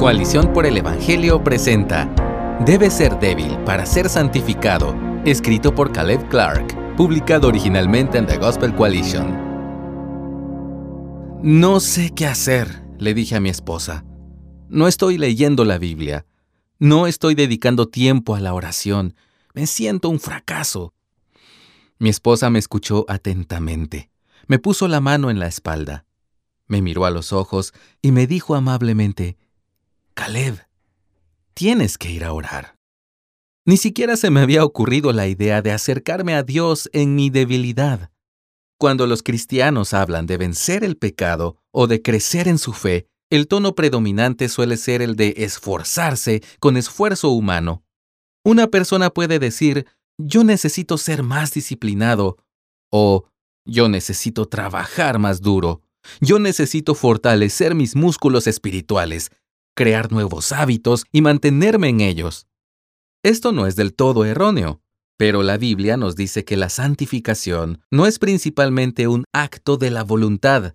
Coalición por el Evangelio presenta Debe ser débil para ser santificado, escrito por Caleb Clark, publicado originalmente en The Gospel Coalition. No sé qué hacer, le dije a mi esposa. No estoy leyendo la Biblia. No estoy dedicando tiempo a la oración. Me siento un fracaso. Mi esposa me escuchó atentamente. Me puso la mano en la espalda. Me miró a los ojos y me dijo amablemente, Caleb, tienes que ir a orar. Ni siquiera se me había ocurrido la idea de acercarme a Dios en mi debilidad. Cuando los cristianos hablan de vencer el pecado o de crecer en su fe, el tono predominante suele ser el de esforzarse con esfuerzo humano. Una persona puede decir, yo necesito ser más disciplinado o yo necesito trabajar más duro. Yo necesito fortalecer mis músculos espirituales crear nuevos hábitos y mantenerme en ellos. Esto no es del todo erróneo, pero la Biblia nos dice que la santificación no es principalmente un acto de la voluntad.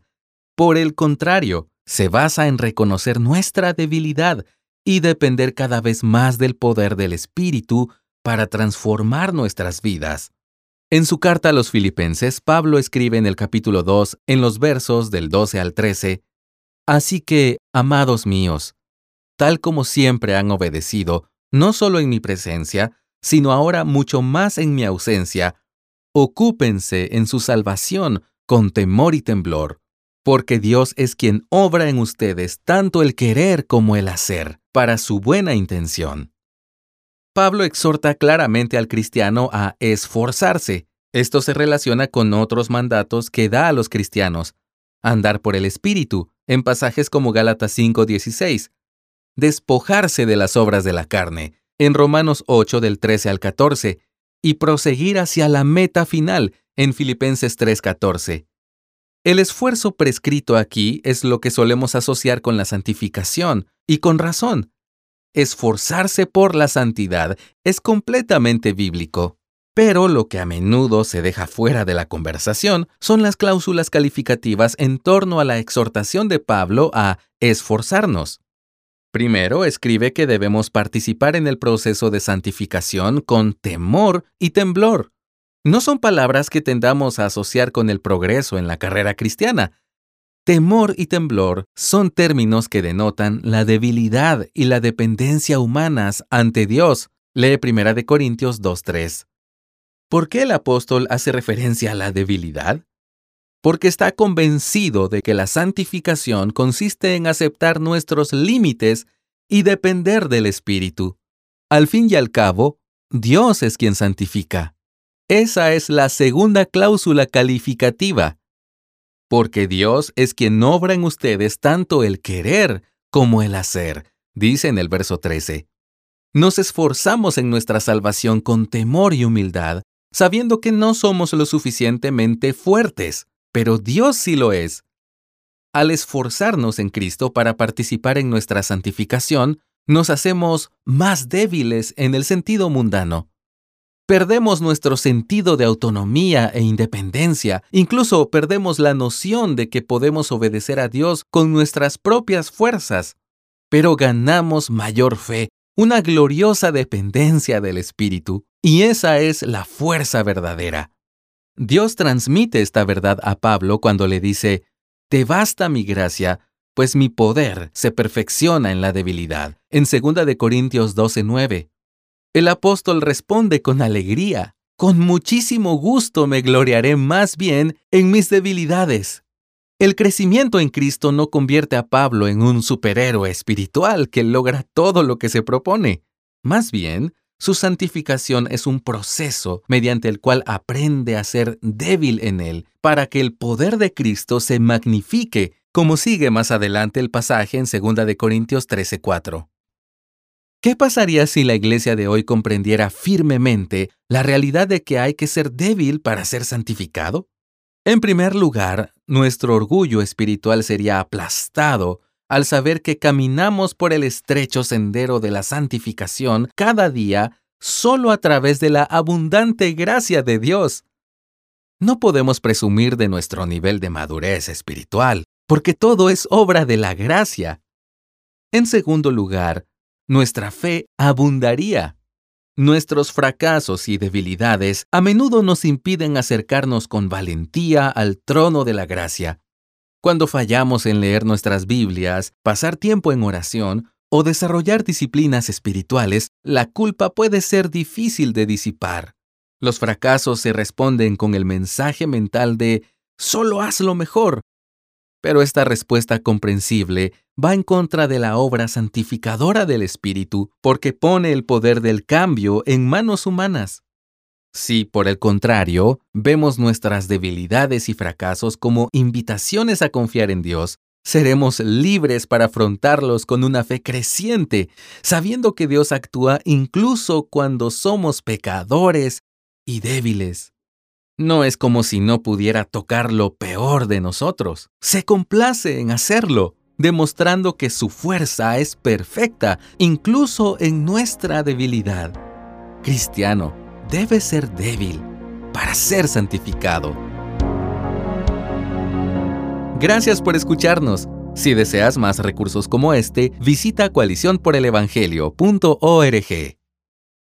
Por el contrario, se basa en reconocer nuestra debilidad y depender cada vez más del poder del Espíritu para transformar nuestras vidas. En su carta a los filipenses, Pablo escribe en el capítulo 2, en los versos del 12 al 13, Así que, amados míos, tal como siempre han obedecido, no solo en mi presencia, sino ahora mucho más en mi ausencia, ocúpense en su salvación con temor y temblor, porque Dios es quien obra en ustedes tanto el querer como el hacer, para su buena intención. Pablo exhorta claramente al cristiano a esforzarse. Esto se relaciona con otros mandatos que da a los cristianos. Andar por el Espíritu, en pasajes como Gálatas 5:16, despojarse de las obras de la carne, en Romanos 8 del 13 al 14, y proseguir hacia la meta final, en Filipenses 3:14. El esfuerzo prescrito aquí es lo que solemos asociar con la santificación, y con razón. Esforzarse por la santidad es completamente bíblico. Pero lo que a menudo se deja fuera de la conversación son las cláusulas calificativas en torno a la exhortación de Pablo a esforzarnos. Primero, escribe que debemos participar en el proceso de santificación con temor y temblor. No son palabras que tendamos a asociar con el progreso en la carrera cristiana. Temor y temblor son términos que denotan la debilidad y la dependencia humanas ante Dios. Lee 1 Corintios 2.3. ¿Por qué el apóstol hace referencia a la debilidad? Porque está convencido de que la santificación consiste en aceptar nuestros límites y depender del Espíritu. Al fin y al cabo, Dios es quien santifica. Esa es la segunda cláusula calificativa. Porque Dios es quien obra en ustedes tanto el querer como el hacer, dice en el verso 13. Nos esforzamos en nuestra salvación con temor y humildad, sabiendo que no somos lo suficientemente fuertes pero Dios sí lo es. Al esforzarnos en Cristo para participar en nuestra santificación, nos hacemos más débiles en el sentido mundano. Perdemos nuestro sentido de autonomía e independencia, incluso perdemos la noción de que podemos obedecer a Dios con nuestras propias fuerzas, pero ganamos mayor fe, una gloriosa dependencia del Espíritu, y esa es la fuerza verdadera. Dios transmite esta verdad a Pablo cuando le dice, Te basta mi gracia, pues mi poder se perfecciona en la debilidad, en 2 de Corintios 12:9. El apóstol responde con alegría, Con muchísimo gusto me gloriaré más bien en mis debilidades. El crecimiento en Cristo no convierte a Pablo en un superhéroe espiritual que logra todo lo que se propone. Más bien, su santificación es un proceso mediante el cual aprende a ser débil en él, para que el poder de Cristo se magnifique, como sigue más adelante el pasaje en 2 de Corintios 13:4. ¿Qué pasaría si la iglesia de hoy comprendiera firmemente la realidad de que hay que ser débil para ser santificado? En primer lugar, nuestro orgullo espiritual sería aplastado al saber que caminamos por el estrecho sendero de la santificación cada día solo a través de la abundante gracia de Dios. No podemos presumir de nuestro nivel de madurez espiritual, porque todo es obra de la gracia. En segundo lugar, nuestra fe abundaría. Nuestros fracasos y debilidades a menudo nos impiden acercarnos con valentía al trono de la gracia. Cuando fallamos en leer nuestras Biblias, pasar tiempo en oración o desarrollar disciplinas espirituales, la culpa puede ser difícil de disipar. Los fracasos se responden con el mensaje mental de solo hazlo mejor. Pero esta respuesta comprensible va en contra de la obra santificadora del Espíritu porque pone el poder del cambio en manos humanas. Si, por el contrario, vemos nuestras debilidades y fracasos como invitaciones a confiar en Dios, seremos libres para afrontarlos con una fe creciente, sabiendo que Dios actúa incluso cuando somos pecadores y débiles. No es como si no pudiera tocar lo peor de nosotros. Se complace en hacerlo demostrando que su fuerza es perfecta incluso en nuestra debilidad. Cristiano debe ser débil para ser santificado. Gracias por escucharnos. Si deseas más recursos como este, visita coaliciónporelevangelio.org.